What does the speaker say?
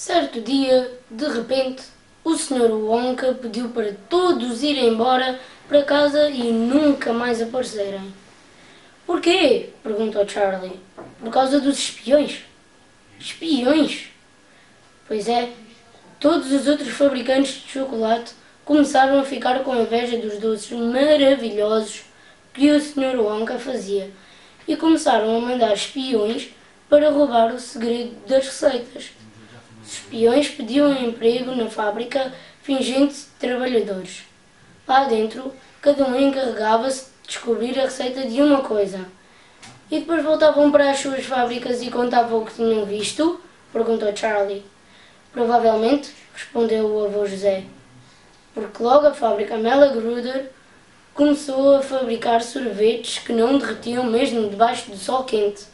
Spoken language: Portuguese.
Certo dia, de repente, o Sr. Wonka pediu para todos irem embora para casa e nunca mais aparecerem. Porquê? perguntou Charlie. Por causa dos espiões. Espiões? Pois é, todos os outros fabricantes de chocolate começaram a ficar com inveja dos doces maravilhosos que o Sr. Wonka fazia e começaram a mandar espiões para roubar o segredo das receitas. Espiões pediam emprego na fábrica fingindo-se trabalhadores. Lá dentro, cada um encarregava-se de descobrir a receita de uma coisa. E depois voltavam para as suas fábricas e contavam o que tinham visto? Perguntou Charlie. Provavelmente, respondeu o avô José. Porque logo a fábrica Mela Gruder começou a fabricar sorvetes que não derretiam mesmo debaixo do sol quente.